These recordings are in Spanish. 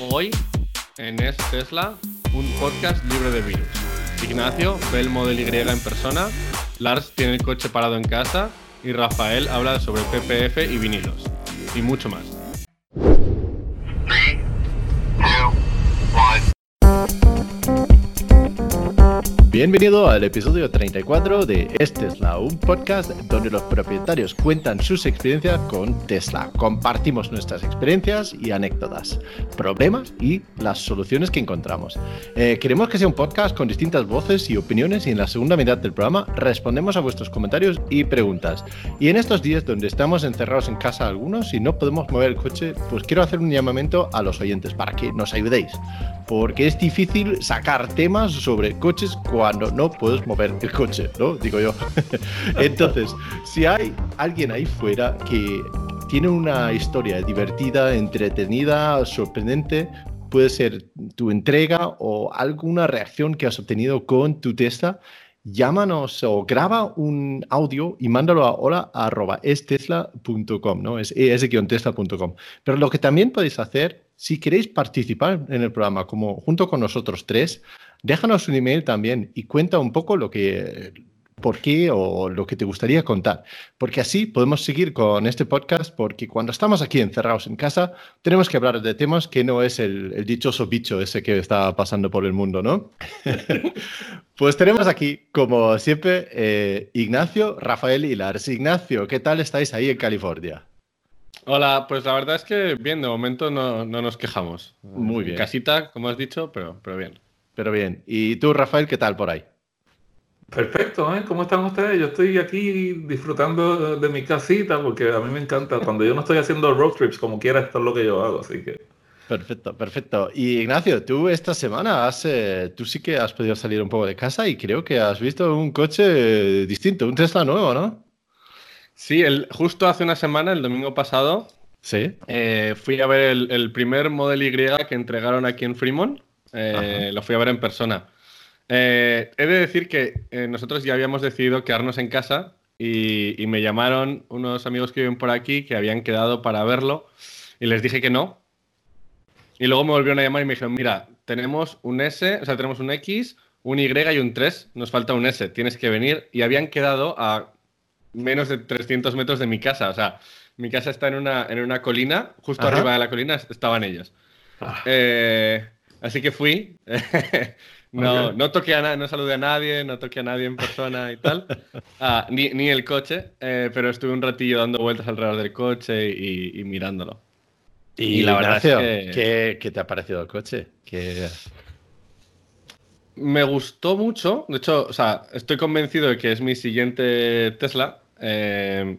Hoy, en Es Tesla, un podcast libre de virus. Ignacio ve el Model Y en persona, Lars tiene el coche parado en casa y Rafael habla sobre PPF y vinilos. Y mucho más. Bienvenido al episodio 34 de Es Tesla, un podcast donde los propietarios cuentan sus experiencias con Tesla. Compartimos nuestras experiencias y anécdotas, problemas y las soluciones que encontramos. Eh, queremos que sea un podcast con distintas voces y opiniones y en la segunda mitad del programa respondemos a vuestros comentarios y preguntas. Y en estos días donde estamos encerrados en casa algunos y no podemos mover el coche, pues quiero hacer un llamamiento a los oyentes para que nos ayudéis. Porque es difícil sacar temas sobre coches cuando no puedes mover el coche, ¿no? Digo yo. Entonces, si hay alguien ahí fuera que tiene una historia divertida, entretenida, sorprendente, puede ser tu entrega o alguna reacción que has obtenido con tu Tesla, llámanos o graba un audio y mándalo a hola.estesla.com, ¿no? Es es-tesla.com. Pero lo que también podéis hacer, si queréis participar en el programa como junto con nosotros tres, déjanos un email también y cuenta un poco lo que, por qué o lo que te gustaría contar. Porque así podemos seguir con este podcast, porque cuando estamos aquí encerrados en casa, tenemos que hablar de temas que no es el, dichoso bicho ese que está pasando por el mundo, ¿no? pues tenemos aquí, como siempre, eh, Ignacio, Rafael y Lars. Ignacio, ¿qué tal estáis ahí en California? Hola, pues la verdad es que bien, de momento no, no nos quejamos. Muy bien. Casita, como has dicho, pero, pero bien. Pero bien. ¿Y tú, Rafael, qué tal por ahí? Perfecto, ¿eh? ¿Cómo están ustedes? Yo estoy aquí disfrutando de mi casita porque a mí me encanta. Cuando yo no estoy haciendo road trips, como quiera, esto es lo que yo hago, así que... Perfecto, perfecto. Y Ignacio, tú esta semana has, eh, tú sí que has podido salir un poco de casa y creo que has visto un coche distinto, un Tesla nuevo, ¿no? Sí, el, justo hace una semana, el domingo pasado, sí. Eh, fui a ver el, el, primer Model Y que entregaron aquí en Fremont. Eh, lo fui a ver en persona. Eh, he de decir que eh, nosotros ya habíamos decidido quedarnos en casa y, me llamaron unos amigos que viven por aquí que habían quedado para verlo y les dije que no. Y luego me volvieron a llamar y me dijeron, mira, tenemos un S, o sea, tenemos un X, un Y y un 3, nos falta un S, tienes que venir. Y habían quedado a menos de 300 metros de mi casa, o sea, mi casa está en una, en una colina, justo arriba de la colina estaban ellos. Ah. Así que fui. no, no toqué a no saludé a nadie, no toqué a nadie en persona y tal. Ah, ni, ni, el coche, eh, pero estuve un ratillo dando vueltas alrededor del coche y, mirándolo. Y, la verdad es que... ¿qué, te ha parecido el coche? Me gustó mucho. De hecho, o sea, estoy convencido de que es mi siguiente Tesla. Eh,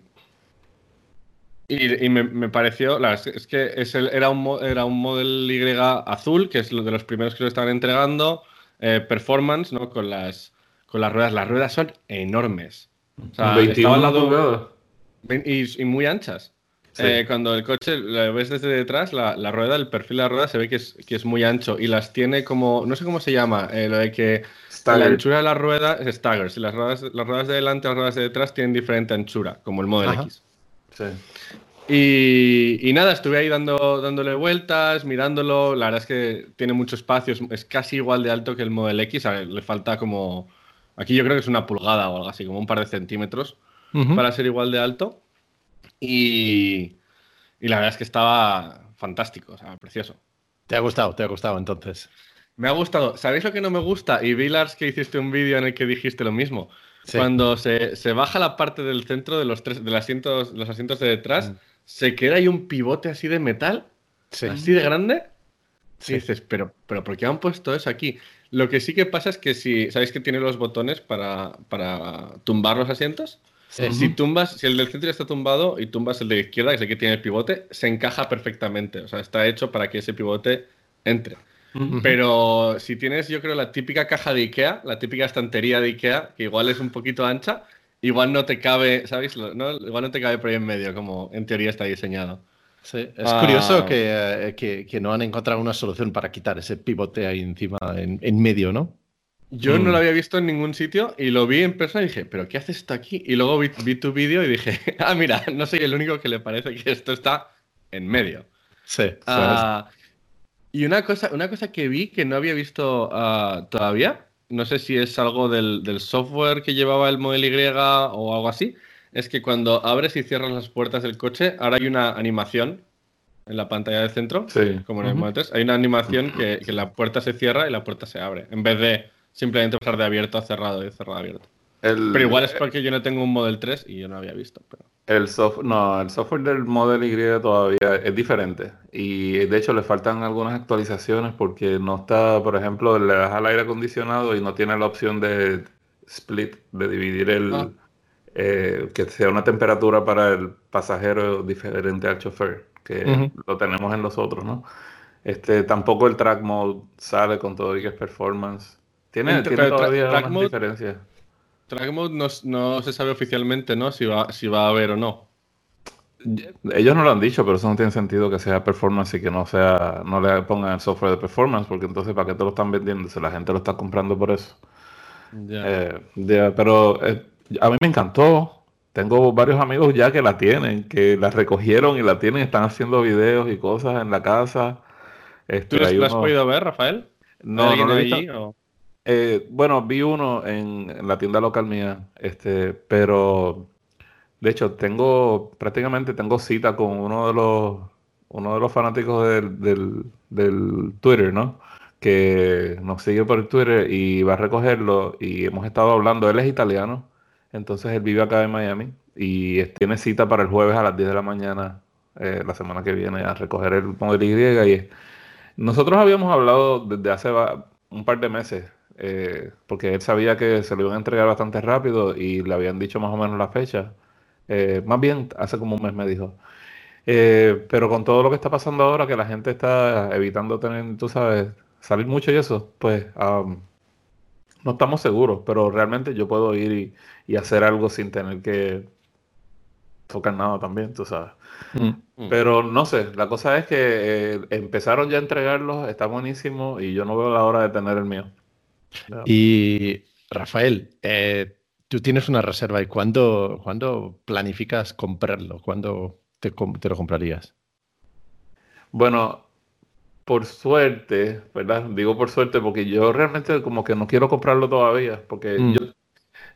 y, me, pareció, es que es el, era, un, era un Model Y azul, que es lo de los primeros que lo estaban entregando, eh, performance, ¿no? Con las, con las ruedas. Las ruedas son enormes. O sea, 21 al lado y, y, muy anchas. Eh, cuando el coche lo ves desde detrás, la, la, rueda, el perfil de la rueda se ve que es, que es muy ancho y las tiene como, no sé cómo se llama, eh, lo de que la anchura de la rueda es staggers y las ruedas, las ruedas de delante y las ruedas de detrás tienen diferente anchura, como el Model X. Sí. Y, nada, estuve ahí dando, dándole vueltas, mirándolo. La verdad es que tiene mucho espacio, es, casi igual de alto que el Model X. le falta como. Aquí yo creo que es una pulgada o algo así, como un par de centímetros para ser igual de alto. Y, y, la verdad es que estaba fantástico, o sea, precioso. ¿Te ha gustado? ¿Te ha gustado entonces? Me ha gustado. ¿Sabéis lo que no me gusta? Y vi, Lars, que hiciste un vídeo en el que dijiste lo mismo. Cuando se, se, baja la parte del centro de los, tres, de los, asientos, los asientos de detrás. Mm se queda ahí un pivote así de metal, así de grande. Y dices, pero, pero ¿por qué han puesto eso aquí? Lo que sí que pasa es que si, ¿sabéis que tiene los botones para, para tumbar los asientos? Si tumbas, si el del centro está tumbado y tumbas el de la izquierda, que es el que tiene el pivote, se encaja perfectamente. O sea, está hecho para que ese pivote entre. Pero si tienes, yo creo, la típica caja de Ikea, la típica estantería de Ikea, que igual es un poquito ancha, igual no te cabe, ¿sabes? ¿No? Igual no te cabe por ahí en medio, como en teoría está diseñado. Sí, es curioso ah. que, que, no han encontrado una solución para quitar ese pivote ahí encima, en, en medio, ¿no? Yo no mm. lo había visto en ningún sitio y lo vi en persona y dije, ¿pero qué hace esto aquí? Y luego vi, vi, tu vídeo y dije, ah, mira, no soy el único que le parece que esto está en medio. Sí. Ah, Y una cosa, una cosa que vi que no había visto ah, todavía, no sé si es algo del, del, software que llevaba el Model Y o algo así, es que cuando abres y cierras las puertas del coche, ahora hay una animación en la pantalla del centro, como en el Model 3, hay una animación que, que, la puerta se cierra y la puerta se abre, en vez de simplemente pasar de abierto a cerrado y de cerrado a abierto. pero igual es porque yo no tengo un Model 3 y yo no había visto. Pero... El software, no, el software del Model Y todavía es diferente. Y de hecho le faltan algunas actualizaciones porque no está, por ejemplo, le das al aire acondicionado y no tiene la opción de split, de dividir el, ah. eh, que sea una temperatura para el pasajero diferente al chofer, que lo tenemos en los otros, ¿no? Este, tampoco el track mode sale con todo y que es performance. Tiene, tiene todavía unas diferencias. Track mode no, se sabe oficialmente, ¿no? Si va, si va a haber o no. Ellos no lo han dicho, pero eso no tiene sentido que sea performance y que no sea, no le pongan el software de performance, porque entonces ¿para qué te lo están vendiendo? Si la gente lo está comprando por eso. Eh, pero eh, a mí me encantó. Tengo varios amigos ya que la tienen, que la recogieron y la tienen, están haciendo videos y cosas en la casa. Este, ¿Tú lo has podido ver, Rafael? No, no lo he visto. Eh, bueno, vi uno en, la tienda local mía, este, pero de hecho tengo prácticamente tengo cita con uno de los uno de los fanáticos del, del, Twitter, ¿no? Que nos sigue por el Twitter y va a recogerlo y hemos estado hablando. Él es italiano, entonces él vive acá en Miami y tiene cita para el jueves a las 10 de la mañana eh, la semana que viene a recoger el Model Y. Y nosotros habíamos hablado desde hace un par de meses eh, porque él sabía que se lo iban a entregar bastante rápido y le habían dicho más o menos la fecha. Eh, más bien, hace como un mes me dijo. Eh, pero con todo lo que está pasando ahora, que la gente está evitando tener, tú sabes, salir mucho y eso, pues no estamos seguros, pero realmente yo puedo ir y, hacer algo sin tener que tocar nada también, tú sabes. Mm. Pero no sé, la cosa es que empezaron ya a entregarlos, está buenísimo y yo no veo la hora de tener el mío. Y Rafael, eh, tú tienes una reserva y ¿cuándo, planificas comprarlo? ¿Cuándo te, lo comprarías? Bueno, por suerte, ¿verdad? Digo por suerte porque yo realmente como que no quiero comprarlo todavía, porque mm. yo,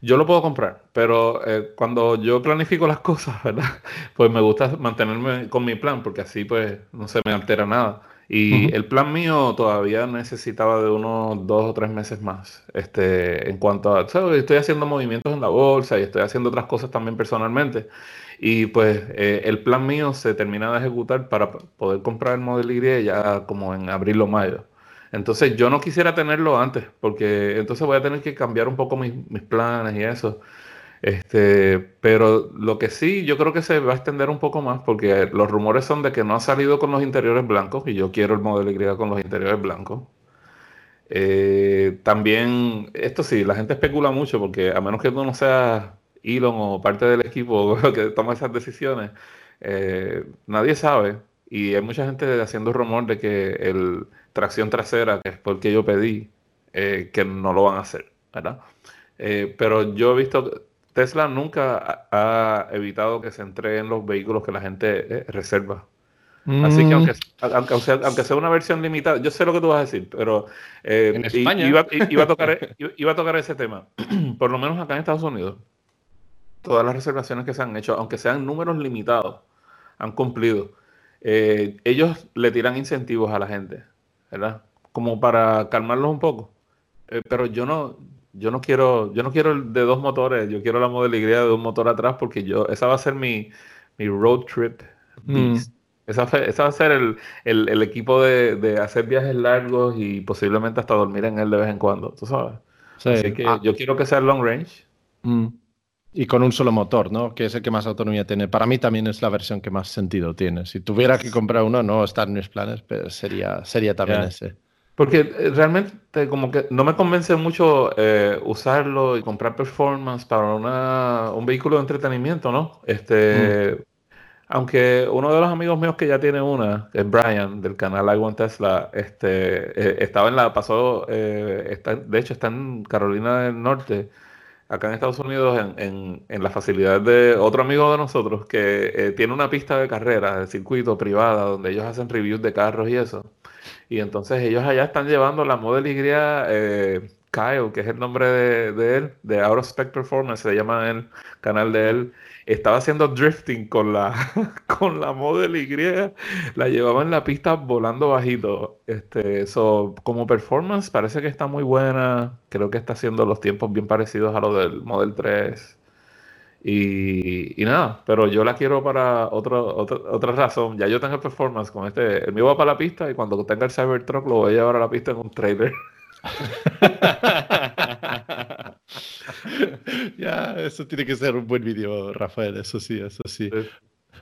yo lo puedo comprar, pero eh, cuando yo planifico las cosas, ¿verdad? Pues me gusta mantenerme con mi plan, porque así pues no se me altera nada. Y el plan mío todavía necesitaba de unos dos o tres meses más. Este, en cuanto a, ¿sabes? estoy haciendo movimientos en la bolsa y estoy haciendo otras cosas también personalmente. Y pues eh, el plan mío se termina de ejecutar para poder comprar el Model Y ya como en abril o mayo. Entonces yo no quisiera tenerlo antes, porque entonces voy a tener que cambiar un poco mis, mis planes y eso. Este, pero lo que sí, yo creo que se va a extender un poco más porque los rumores son de que no ha salido con los interiores blancos y yo quiero el modelo Y con los interiores blancos. Eh, también, esto sí, la gente especula mucho porque a menos que tú no seas Elon o parte del equipo que toma esas decisiones, eh, nadie sabe y hay mucha gente haciendo rumor de que el tracción trasera, que es porque yo pedí, eh, que no lo van a hacer, ¿verdad? pero yo he visto Tesla nunca ha evitado que se entreguen los vehículos que la gente eh, reserva. Así que aunque, aunque, sea, aunque, sea, una versión limitada, yo sé lo que tú vas a decir, pero eh, en España. Iba, a tocar, iba, a tocar, ese tema. Por lo menos acá en Estados Unidos, todas las reservaciones que se han hecho, aunque sean números limitados, han cumplido. Eh, ellos le tiran incentivos a la gente, ¿verdad? Como para calmarlos un poco. pero yo no, yo no quiero, yo no quiero el de dos motores, yo quiero la modalidad de un motor atrás porque yo, esa va a ser mi, mi road trip. Mm. Esa, esa, va a ser el, el, equipo de, de, hacer viajes largos y posiblemente hasta dormir en él de vez en cuando, tú sabes. Así que ah. yo quiero que sea long range. Mm. Y con un solo motor, ¿no? Que es el que más autonomía tiene. Para mí también es la versión que más sentido tiene. Si tuviera que comprar uno, no está en mis planes, pero sería, sería también ese. Porque eh, realmente como que no me convence mucho eh, usarlo y comprar performance para una, un vehículo de entretenimiento, ¿no? Este, mm. aunque uno de los amigos míos que ya tiene una, es Brian, del canal I Want Tesla, este, eh, estaba en la, pasó, está, de hecho está en Carolina del Norte, acá en Estados Unidos, en, en, la facilidad de otro amigo de nosotros que eh, tiene una pista de carrera, de circuito privada, donde ellos hacen reviews de carros y eso. Y entonces ellos allá están llevando la Model Y eh, Kyle, que es el nombre de, él, de Out of Performance, se llama el canal de él estaba haciendo drifting con la, con la Model Y, la llevaba en la pista volando bajito. Este, eso como performance parece que está muy buena. Creo que está haciendo los tiempos bien parecidos a los del Model 3. Y, nada, pero yo la quiero para otro, otra razón. Ya yo tengo performance con este. El mío va para la pista y cuando tenga el Cybertruck lo voy a llevar a la pista en un trailer. ya, eso tiene que ser un buen vídeo, Rafael, eso sí, eso sí.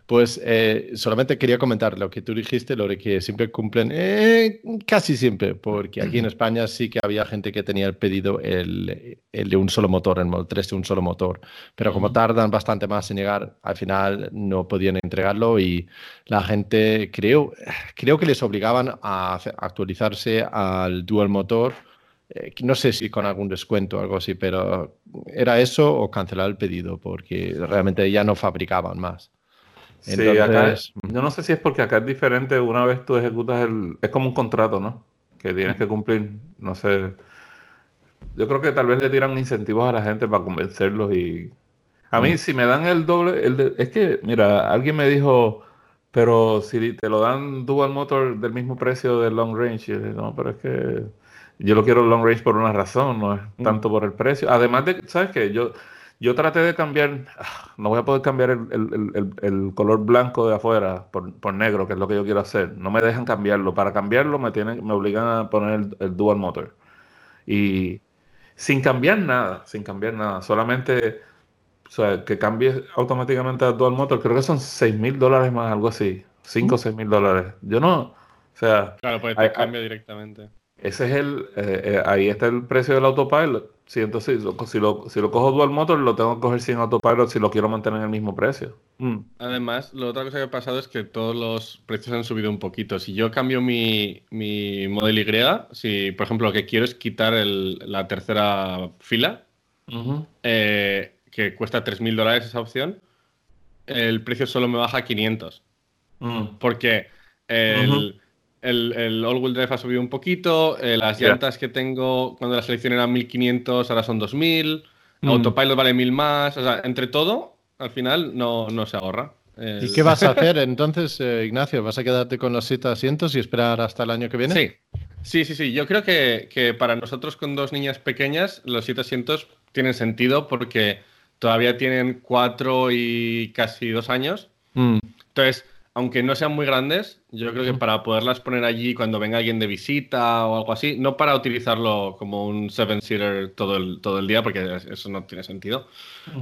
Pues eh, solamente quería comentar lo que tú dijiste, lo de que siempre cumplen, eh, casi siempre, porque aquí en España sí que había gente que tenía el pedido el, de un solo motor, el Model 3 de un solo motor, pero como tardan bastante más en llegar, al final no podían entregarlo y la gente, creo, creo que les obligaban a actualizarse al dual motor eh, no sé si con algún descuento o algo así, pero era eso o cancelar el pedido porque realmente ya no fabricaban más. sí, acá yo no sé si es porque acá es diferente, una vez tú ejecutas el... Es como un contrato, ¿no? Que tienes que cumplir, no sé. Yo creo que tal vez le tiran incentivos a la gente para convencerlos y... A mí, mm. si me dan el doble, el es que, mira, alguien me dijo, pero si te lo dan dual motor del mismo precio del long range, no, pero es que yo lo quiero long range por una razón, no es mm. tanto por el precio. Además de, ¿sabes qué? Yo, yo traté de cambiar, no voy a poder cambiar el, color blanco de afuera por, negro, que es lo que yo quiero hacer. No me dejan cambiarlo. Para cambiarlo me tienen, me obligan a poner el, dual motor. Y sin cambiar nada, sin cambiar nada. Solamente, o sea, que cambie automáticamente al dual motor. Creo que son 6 mil dólares más, algo así. 5 o 6 mil dólares. Yo no, o sea... Claro, pues te cambia directamente. Ese es el, eh, eh, ahí está el precio del autopilot. Sí, entonces si lo, si lo cojo dual motor, lo tengo que coger sin autopilot si lo quiero mantener en el mismo precio. Mm. Además, la otra cosa que ha pasado es que todos los precios han subido un poquito. Si yo cambio mi, mi Model Y, si por ejemplo lo que quiero es quitar la tercera fila, eh, que cuesta 3.000 dólares esa opción, el precio solo me baja a 500. Mm. Porque el el, el all-wheel drive ha subido un poquito. Eh, las llantas que tengo cuando la selección era 1500, ahora son 2000. Mm. Autopilot vale 1000 más. O sea, entre todo, al final no, no se ahorra. ¿Y qué vas a hacer entonces, eh, Ignacio? ¿Vas a quedarte con los 7 asientos y esperar hasta el año que viene? Sí, sí, sí. sí. Yo creo que, que para nosotros con dos niñas pequeñas, los 7 asientos tienen sentido porque todavía tienen 4 y casi 2 años. Mm. Entonces, aunque no sean muy grandes, yo creo que para poderlas poner allí cuando venga alguien de visita o algo así, no para utilizarlo como un seven-seater todo el, todo el día, porque eso no tiene sentido,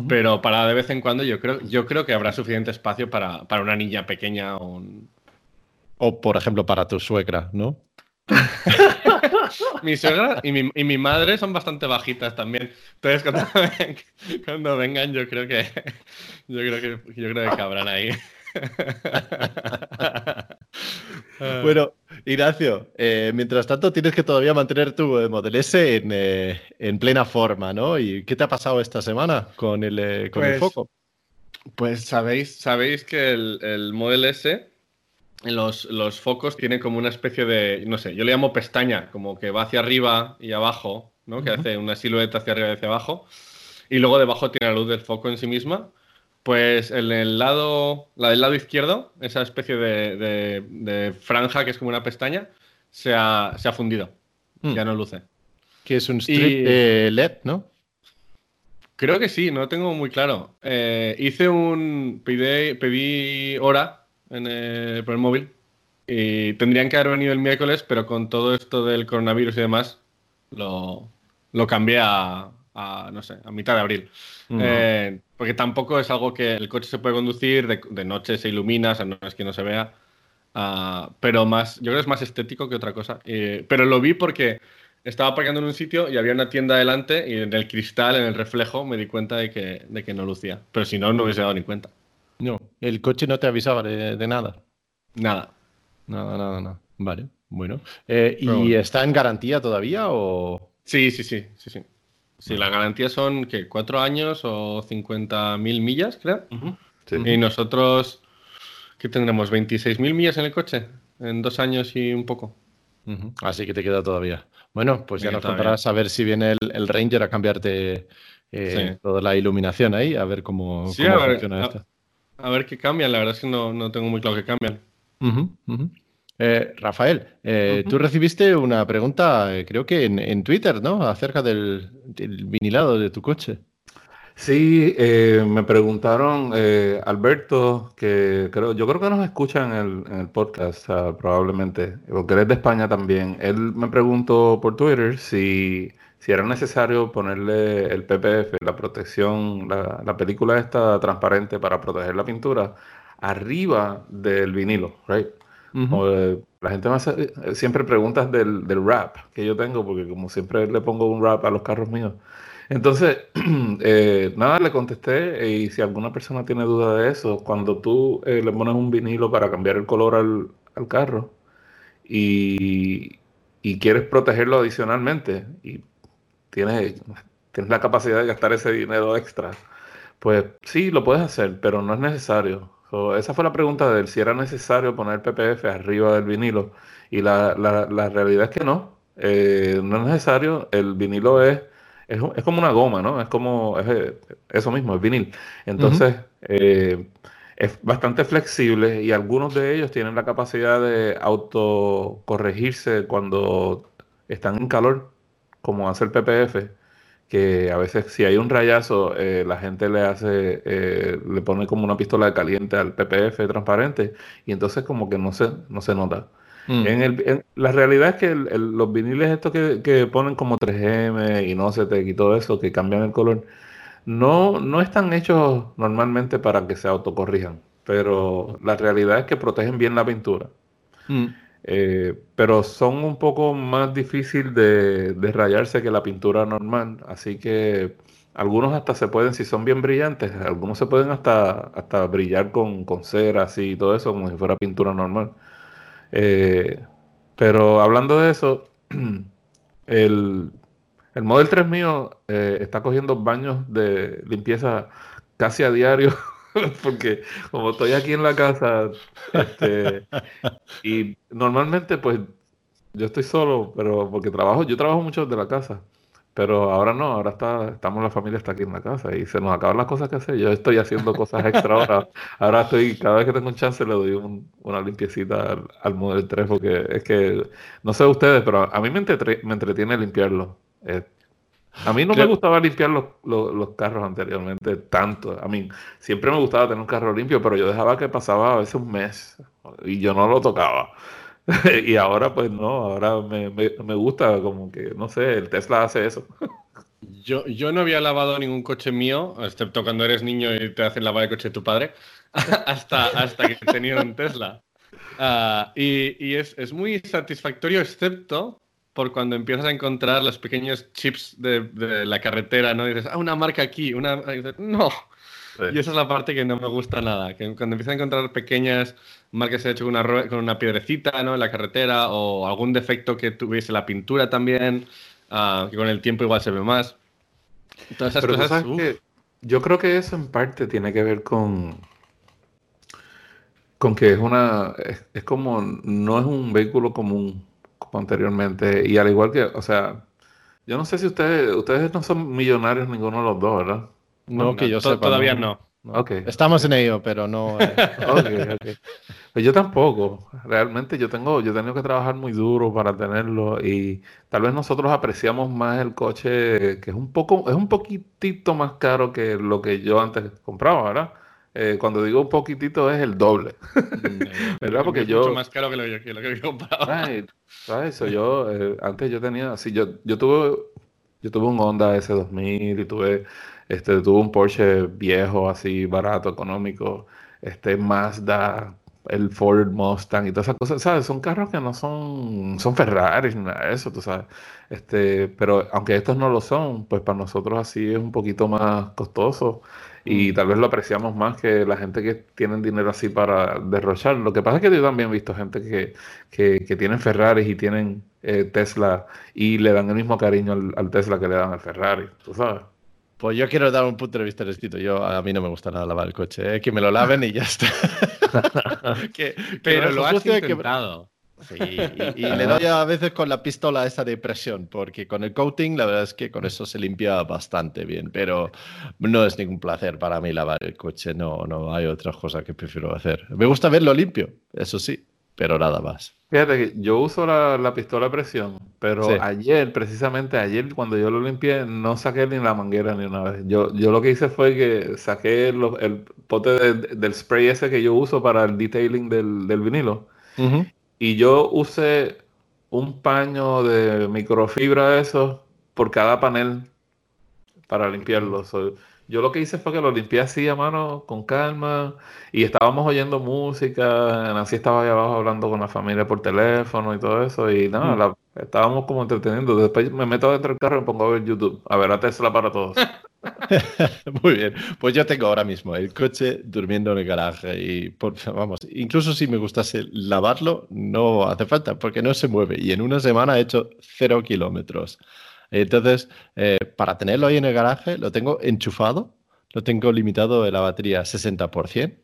pero para de vez en cuando yo creo, yo creo que habrá suficiente espacio para, una niña pequeña o O, por ejemplo, para tu suegra, ¿no? mi suegra y mi, y mi, madre son bastante bajitas también. Entonces, cuando, vengan, yo creo que yo creo que yo creo que cabrán ahí. bueno, Ignacio, eh, mientras tanto tienes que todavía mantener tu eh, Model S eh, en, plena forma, ¿no? ¿Y qué te ha pasado esta semana con el, con el pues, foco? Pues sabéis, sabéis que el, el Model S, los, los focos tienen como una especie de, no sé, yo le llamo pestaña, como que va hacia arriba y abajo, ¿no? Que hace una silueta hacia arriba y hacia abajo. Y luego debajo tiene la luz del foco en sí misma. Pues en el lado, la del lado izquierdo, esa especie de, franja que es como una pestaña, se ha, fundido. Hmm. Ya no luce. Que es un strip LED, ¿no? Creo que sí, no lo tengo muy claro. Eh, hice un. Pedí, pedí hora en el, por el móvil y tendrían que haber venido el miércoles, pero con todo esto del coronavirus y demás, lo, lo cambié a, no sé, a mitad de abril. Eh, porque tampoco es algo que el coche se puede conducir, de, noche se ilumina, o sea, no es que no se vea. Ah, pero más, yo creo que es más estético que otra cosa. Eh, pero lo vi porque estaba aparcando en un sitio y había una tienda delante y en el cristal, en el reflejo, me di cuenta de que, de que no lucía. Pero si no, no hubiese dado ni cuenta. No, el coche no te avisaba de, nada. Nada. Nada, nada, nada. Vale, bueno. Eh, ¿Y está en garantía todavía o...? Sí, sí, sí, sí, sí. Sí, la garantía son que cuatro años o 50.000 millas, creo. Y nosotros, ¿qué tendremos? ¿26.000 millas en el coche? En dos años y un poco. Así que te queda todavía. Bueno, pues ya nos contarás a ver si viene el, Ranger a cambiarte eh, toda la iluminación ahí, a ver cómo, funciona esto. A ver qué cambian, la verdad es que no, tengo muy claro qué cambian. Eh, Rafael, eh, tú recibiste una pregunta, eh, creo que en, Twitter, ¿no? Acerca del, vinilado de tu coche. Sí, me preguntaron, Alberto, que creo, yo creo que nos escucha en el, podcast probablemente, porque él es de España también. Él me preguntó por Twitter si, si era necesario ponerle el PPF, la protección, la, la película esta transparente para proteger la pintura, arriba del vinilo, right? La gente me hace eh, siempre preguntas del, del rap que yo tengo, porque como siempre le pongo un rap a los carros míos. Entonces, eh, nada, le contesté y si alguna persona tiene duda de eso, cuando tú eh, le pones un vinilo para cambiar el color al, al carro y, y, quieres protegerlo adicionalmente y tienes, tienes la capacidad de gastar ese dinero extra, pues sí, lo puedes hacer, pero no es necesario esa fue la pregunta de él, si era necesario poner PPF arriba del vinilo. Y la, la, realidad es que no, eh, no es necesario. El vinilo es, es, como una goma, ¿no? Es como es, eso mismo, es vinil. Entonces, eh, es bastante flexible y algunos de ellos tienen la capacidad de autocorregirse cuando están en calor, como hace el PPF que a veces si hay un rayazo, eh, la gente le hace, eh, le pone como una pistola de caliente al PPF transparente y entonces como que no se, no se nota. Mm. En el, la realidad es que los viniles estos que, ponen como 3M y no se te y todo eso, que cambian el color, no, no están hechos normalmente para que se autocorrijan, pero la realidad es que protegen bien la pintura. Mm. Eh, pero son un poco más difícil de, rayarse que la pintura normal, así que algunos hasta se pueden, si son bien brillantes, algunos se pueden hasta, hasta brillar con, con cera así y todo eso, como si fuera pintura normal. Eh, pero hablando de eso, el, el Model 3 mío eh, está cogiendo baños de limpieza casi a diario porque como estoy aquí en la casa, este, y normalmente pues yo estoy solo, pero porque trabajo, yo trabajo mucho desde la casa, pero ahora no, ahora está, estamos la familia está aquí en la casa y se nos acaban las cosas que hacer. Yo estoy haciendo cosas extra ahora. Ahora estoy, cada vez que tengo un chance le doy una limpiecita al, al, Model 3 porque es que, no sé ustedes, pero a mí me, me entretiene limpiarlo. Eh, a mí no me gustaba limpiar los, los, carros anteriormente tanto. A mí siempre me gustaba tener un carro limpio, pero yo dejaba que pasaba a veces un mes y yo no lo tocaba. y ahora pues no, ahora me, me, gusta como que, no sé, el Tesla hace eso. yo, yo no había lavado ningún coche mío, excepto cuando eres niño y te hacen lavar el coche de tu padre, hasta, hasta que tenía un Tesla. Ah, y, y es, es muy satisfactorio, excepto por cuando empiezas a encontrar los pequeños chips de, la carretera, ¿no? Y dices, ah, una marca aquí, una... no. Y esa es la parte que no me gusta nada, que cuando empiezas a encontrar pequeñas marcas hechas con una, con una piedrecita, ¿no? En la carretera, o algún defecto que tuviese la pintura también, ah, que con el tiempo igual se ve más. Todas esas cosas... yo creo que eso en parte tiene que ver con con que es una es como no es un vehículo común anteriormente. Y al igual que, o sea, yo no sé si ustedes, ustedes no son millonarios ninguno de los dos, ¿verdad? No, que yo sepa. Todavía no. Estamos en ello, pero no. Eh. Pues yo tampoco. Realmente yo tengo, yo he tenido que trabajar muy duro para tenerlo y tal vez nosotros apreciamos más el coche que es un poco, es un poquitito más caro que lo que yo antes compraba, ¿verdad? Eh, cuando digo un poquitito es el doble. Mm, ¿Verdad? Porque yo. Mucho más caro que lo que, lo que compraba. ¿Sabes? Yo, eh, antes yo tenía. Sí, yo, yo tuve. Yo tuve un Honda S2000 y tuve. Este, tuve un Porsche viejo, así, barato, económico. Este, Mazda, el Ford Mustang y todas esas cosas, ¿sabes? Son carros que no son, son Ferraris ni nada de eso, tú sabes. Este, pero aunque estos no lo son, pues para nosotros así es un poquito más costoso y tal vez lo apreciamos más que la gente que tiene dinero así para derrochar. Lo que pasa es que yo también he visto gente que, que, tienen Ferraris y tienen eh, Tesla y le dan el mismo cariño al, Tesla que le dan al Ferrari, tú sabes. Pues yo quiero dar un punto de vista distinto. Yo a mí no me gusta nada lavar el coche, ¿eh? que me lo laven y ya está. pero lo has intentado. Sí, y, le doy a veces con la pistola esa de presión, porque con el coating la verdad es que con eso se limpia bastante bien, pero no es ningún placer para mí lavar el coche, no, no hay otras cosas que prefiero hacer. Me gusta verlo limpio, eso sí, pero nada más. Fíjate que yo uso la, pistola de presión, pero ayer, precisamente ayer, cuando yo lo limpié, no saqué ni la manguera ni una vez. Yo, yo lo que hice fue que saqué el pote del spray ese que yo uso para el detailing del, del vinilo. Y yo usé un paño de microfibra de esos por cada panel para limpiarlo. Yo lo que hice fue que lo limpié así a mano, con calma, y estábamos oyendo música, Nancy estaba ahí abajo hablando con la familia por teléfono y todo eso, y nada, estábamos como entreteniendo. Después me meto dentro del carro y me pongo a ver YouTube, a ver a Tesla para todos. Muy bien, pues yo tengo ahora mismo el coche durmiendo en el garaje y vamos, incluso si me gustase lavarlo, no hace falta porque no se mueve y en una semana he hecho cero kilómetros. Entonces, eh, para tenerlo ahí en el garaje, lo tengo enchufado, lo tengo limitado de la batería 60%.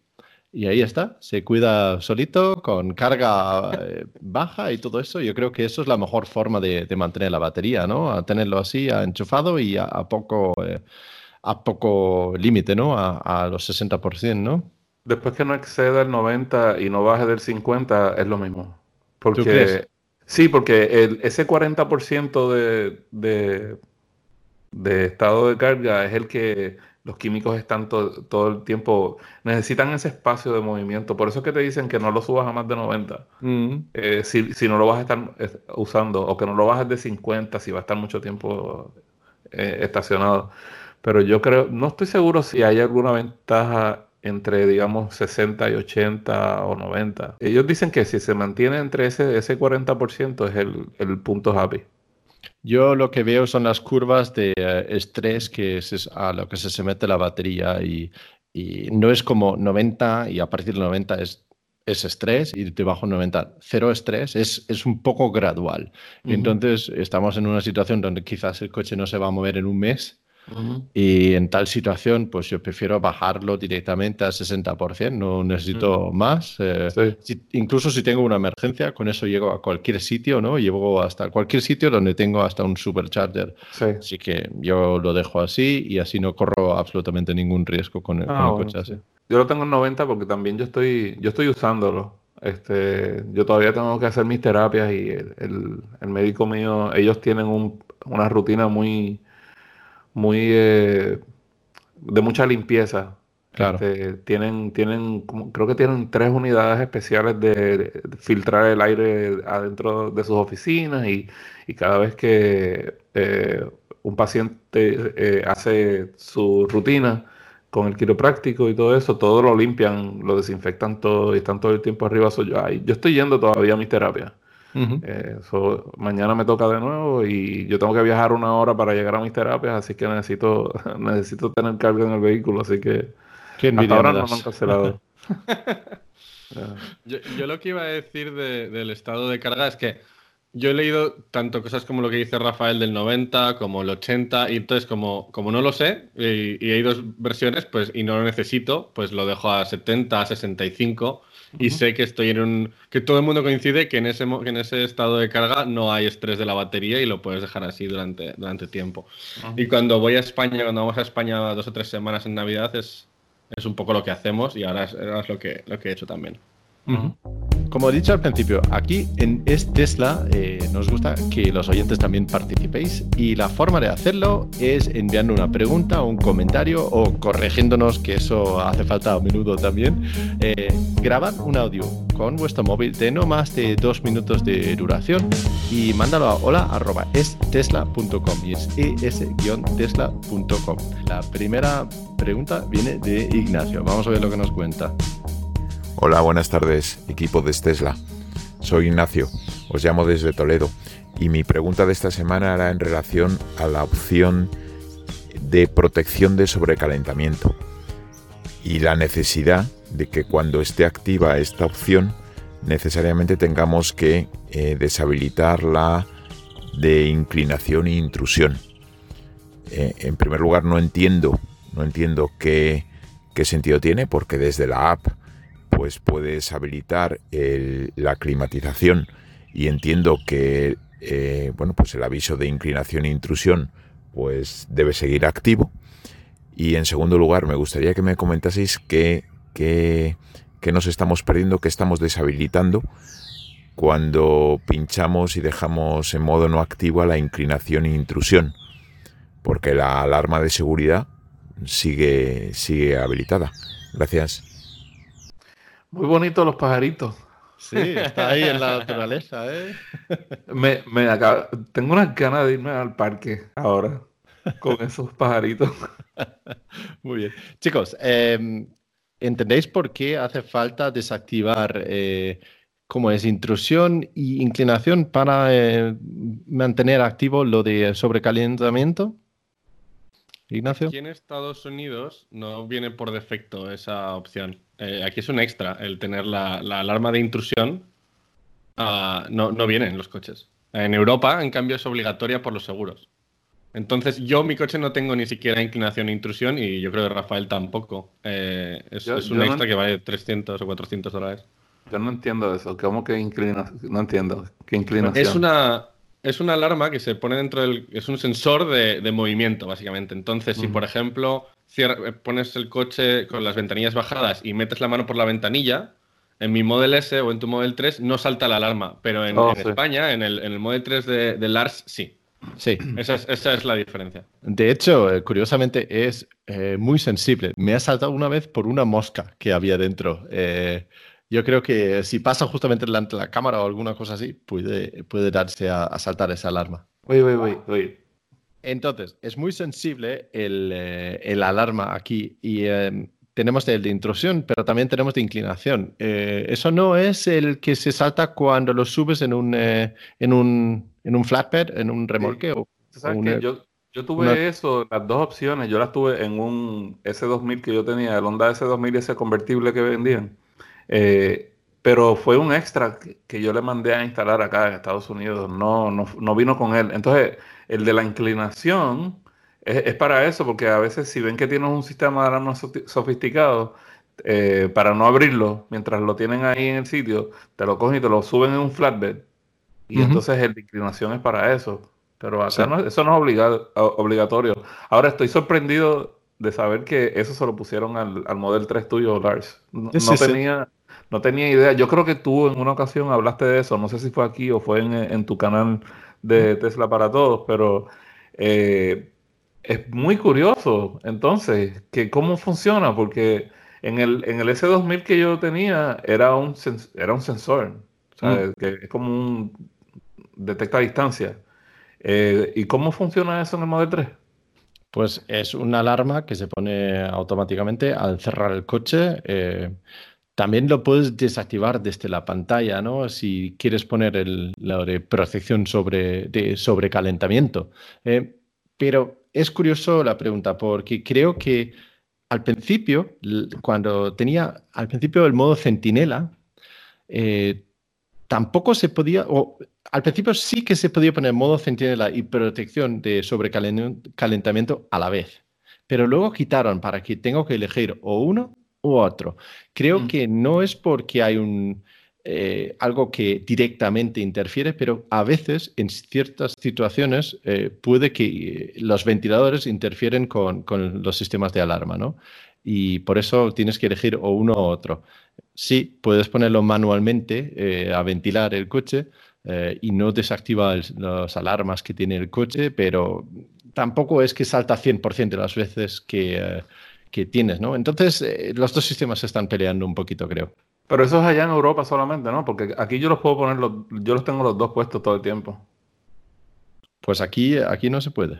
Y ahí está, se cuida solito, con carga eh, baja y todo eso. Yo creo que eso es la mejor forma de, mantener la batería, ¿no? A tenerlo así, enchufado y a, poco, eh, a poco límite, ¿no? A, los 60%, ¿no? Después que no exceda el 90 y no baje del 50, es lo mismo. Porque, Sí, porque el, ese 40% de, de, de estado de carga es el que los químicos están todo el tiempo, necesitan ese espacio de movimiento. Por eso es que te dicen que no lo subas a más de 90. Mm. Eh, si, no lo vas a estar eh, usando, o que no lo bajes de 50 si va a estar mucho tiempo eh, estacionado. Pero yo creo, no estoy seguro si hay alguna ventaja entre, digamos, 60 y 80 o 90. Ellos dicen que si se mantiene entre ese, ese 40% es el, el punto happy. Yo lo que veo son las curvas de eh, estrés que es a lo que se, se mete la batería y, no es como 90 y a partir de 90 es, es estrés y debajo de 90 cero estrés, es, es un poco gradual. Entonces estamos en una situación donde quizás el coche no se va a mover en un mes y en tal situación, pues yo prefiero bajarlo directamente al 60%, no necesito más. Eh, incluso si tengo una emergencia, con eso llego a cualquier sitio, ¿no? Llego hasta cualquier sitio donde tengo hasta un supercharger. Así que yo lo dejo así y así no corro absolutamente ningún riesgo con el, ah, coche así. Yo lo tengo en 90 porque también yo estoy, yo estoy usándolo. Este, yo todavía tengo que hacer mis terapias y el, el, médico mío, ellos tienen un, una rutina muy muy eh, de mucha limpieza. Claro. Este, tienen, tienen, creo que tienen tres unidades especiales de, filtrar el aire adentro de sus oficinas y, cada vez que eh, un paciente eh, hace su rutina con el quiropráctico y todo eso, todo lo limpian, lo desinfectan todo y están todo el tiempo arriba. yo, yo estoy yendo todavía a mis terapias. Eh, mañana me toca de nuevo y yo tengo que viajar una hora para llegar a mis terapias, así que necesito, necesito tener carga en el vehículo, así que hasta ahora no me han cancelado. yo, lo que iba a decir del estado de carga es que yo he leído tanto cosas como lo que dice Rafael del 90 como el 80 y entonces como, como no lo sé y, y hay dos versiones pues y no lo necesito pues lo dejo a 70, a 65 y sé que estoy en un que todo el mundo coincide que en ese en ese estado de carga no hay estrés de la batería y lo puedes dejar así durante durante tiempo. Y cuando voy a España, cuando vamos a España dos o tres semanas en Navidad es, es un poco lo que hacemos y ahora es, lo que lo que he hecho también. Como he dicho al principio, aquí en Es Tesla eh, nos gusta que los oyentes también participéis y la forma de hacerlo es enviando una pregunta un comentario o corrigiéndonos, que eso hace falta a menudo también. Eh, grabad un audio con vuestro móvil de no más de dos minutos de duración y mándalo a hola.estesla.com y es es-tesla.com. La primera pregunta viene de Ignacio. Vamos a ver lo que nos cuenta. Hola, buenas tardes, equipo de Tesla. Soy Ignacio, os llamo desde Toledo y mi pregunta de esta semana era en relación a la opción de protección de sobrecalentamiento y la necesidad de que cuando esté activa esta opción necesariamente tengamos que eh, deshabilitar la de inclinación e intrusión. Eh, en primer lugar, no entiendo, no entiendo qué, qué, sentido tiene, porque desde la app pues puedes habilitar la climatización y entiendo que eh, bueno, pues el aviso de inclinación e intrusión pues debe seguir activo. Y en segundo lugar, me gustaría que me comentaseis qué, qué, qué nos estamos perdiendo, qué estamos deshabilitando cuando pinchamos y dejamos en modo no activo a la inclinación e intrusión, porque la alarma de seguridad sigue, sigue habilitada. Gracias. Muy bonitos los pajaritos. Sí, está ahí en la naturaleza, ¿eh? me, me tengo unas ganas de irme al parque ahora con esos pajaritos. Muy bien. Chicos, em, ¿entendéis por qué hace falta desactivar eh, como es intrusión y inclinación para eh, mantener activo lo de sobrecalentamiento? Ignacio. Aquí en Estados Unidos no viene por defecto esa opción. Eh, aquí es un extra el tener la, alarma de intrusión. Ah, no, no viene en los coches. En Europa, en cambio, es obligatoria por los seguros. Entonces, yo mi coche no tengo ni siquiera inclinación e intrusión y yo creo que Rafael tampoco. Eh, es, un extra que vale 300 o 400 dólares. Yo no entiendo eso. ¿Cómo que inclinación? No entiendo. ¿Qué inclinación? Es una, es una alarma que se pone dentro del... Es un sensor de, movimiento, básicamente. Entonces, si por ejemplo eh, pones el coche con las ventanillas bajadas y metes la mano por la ventanilla, en mi Model S o en tu Model 3 no salta la alarma, pero en, oh, España, en el, en el, Model 3 de, de Lars, sí. Sí. Esa es, esa es, la diferencia. De hecho, eh, curiosamente, es eh, muy sensible. Me ha saltado una vez por una mosca que había dentro. Yo creo que si pasa justamente delante de la cámara o alguna cosa así, puede, puede darse a, saltar esa alarma. Uy, uy, uy, uy. Entonces, es muy sensible el, eh, alarma aquí y em, tenemos el de intrusión, pero también tenemos de inclinación. Eh, eso no es el que se salta cuando lo subes en un, eh, en un, en un flatbed, en un remolque. O, yo, yo, tuve eso, las dos opciones. Yo las tuve en un S2000 que yo tenía, el Honda S2000 ese convertible que vendían. Eh, pero fue un extra que yo le mandé a instalar acá en Estados Unidos, no, no, vino con él. Entonces, el de la inclinación es, para eso, porque a veces si ven que tienes un sistema de alarma sofisticado, eh, para no abrirlo, mientras lo tienen ahí en el sitio, te lo cogen y te lo suben en un flatbed. Y entonces el de inclinación es para eso. Pero acá no, eso no es obligatorio. Ahora estoy sorprendido de saber que eso se lo pusieron al, al Model 3 tuyo, Lars. No, tenía, no tenía idea. Yo creo que tú en una ocasión hablaste de eso. No sé si fue aquí o fue en, tu canal de Tesla para todos, pero eh, es muy curioso entonces que cómo funciona, porque en el, en el S2000 que yo tenía era un, era un sensor, mm. que es como un detecta distancia. Eh, ¿Y cómo funciona eso en el Model 3? Pues es una alarma que se pone automáticamente al cerrar el coche. Eh, también lo puedes desactivar desde la pantalla, ¿no? Si quieres poner el, la de protección sobre, de sobrecalentamiento. Eh, pero es curioso la pregunta, porque creo que al principio, cuando tenía al principio el modo centinela, eh, tampoco se podía, al principio sí que se podía poner modo centinela y protección de sobrecalentamiento a la vez, pero luego quitaron para que tengo que elegir o uno u otro. Creo mm. que no es porque hay un, eh, algo que directamente interfiere, pero a veces en ciertas situaciones eh, puede que los ventiladores interfieren con, con, los sistemas de alarma, ¿no? Y por eso tienes que elegir o uno u otro. Sí, puedes ponerlo manualmente eh, a ventilar el coche eh, y no desactiva las alarmas que tiene el coche, pero tampoco es que salta 100% de las veces que, eh, que tienes, ¿no? Entonces, los dos sistemas se están peleando un poquito, creo. Pero eso es allá en Europa solamente, ¿no? Porque aquí yo los puedo poner, yo los tengo los dos puestos todo el tiempo. Pues aquí, aquí no se puede.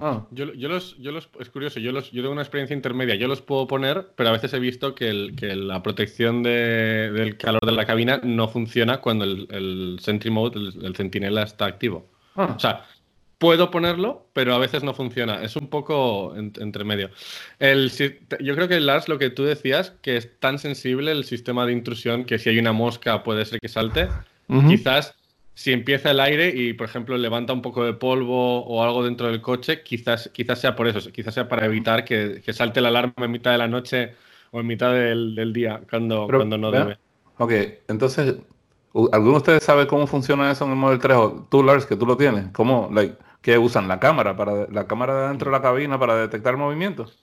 Ah. Yo, los, yo los, es curioso, yo, los, yo tengo una experiencia intermedia, yo los puedo poner, pero a veces he visto que, el, que la protección del calor de la cabina no funciona cuando el, el Sentry Mode, el, centinela está activo. Ah. O sea, puedo ponerlo, pero a veces no funciona. Es un poco entre medio. El, yo creo que, Lars, lo que tú decías, que es tan sensible el sistema de intrusión que si hay una mosca puede ser que salte. Quizás si empieza el aire y, por ejemplo, levanta un poco de polvo o algo dentro del coche, quizás, quizás sea por eso, quizás sea para evitar que, salte la alarma en mitad de la noche o en mitad del, día cuando, cuando no debe. Ok, entonces, ¿alguno de ustedes sabe cómo funciona eso en el Model 3? O tú, Lars, que tú lo tienes, ¿cómo, like, que usan la cámara, para la cámara dentro de la cabina para detectar movimientos?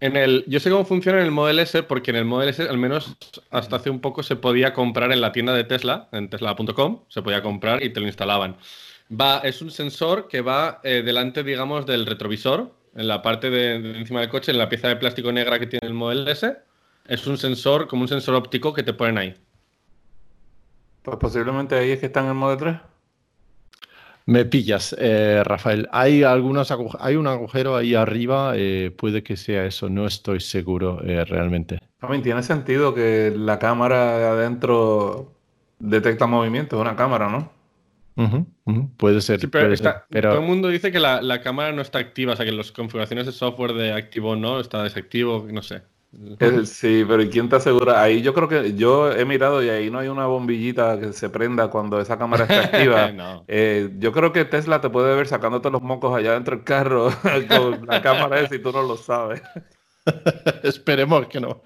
En el, yo sé cómo funciona en el Model S porque en el Model S, al menos hasta hace un poco, se podía comprar en la tienda de Tesla, en tesla.com, se podía comprar y te lo instalaban. Va, es un sensor que va eh, delante, digamos, del retrovisor, en la parte de, encima del coche, en la pieza de plástico negra que tiene el Model S. Es un sensor, como un sensor óptico que te ponen ahí. Pues posiblemente ahí es que está en el Model 3. Me pillas, eh, Rafael. Hay algunos hay un agujero ahí arriba, eh, puede que sea eso, no estoy seguro eh, realmente. También tiene sentido que la cámara de adentro detecta movimiento, es una cámara, ¿no? Puede ser. pero, Todo el mundo dice que la, la, cámara no está activa, o sea que las configuraciones de software de activo no, está desactivo, no sé. Sí, pero ¿quién te asegura? Ahí yo creo que yo he mirado y ahí no hay una bombillita que se prenda cuando esa cámara está activa. Eh, yo creo que Tesla te puede ver sacándote los mocos allá dentro del carro con la cámara esa y tú no lo sabes. Esperemos que no.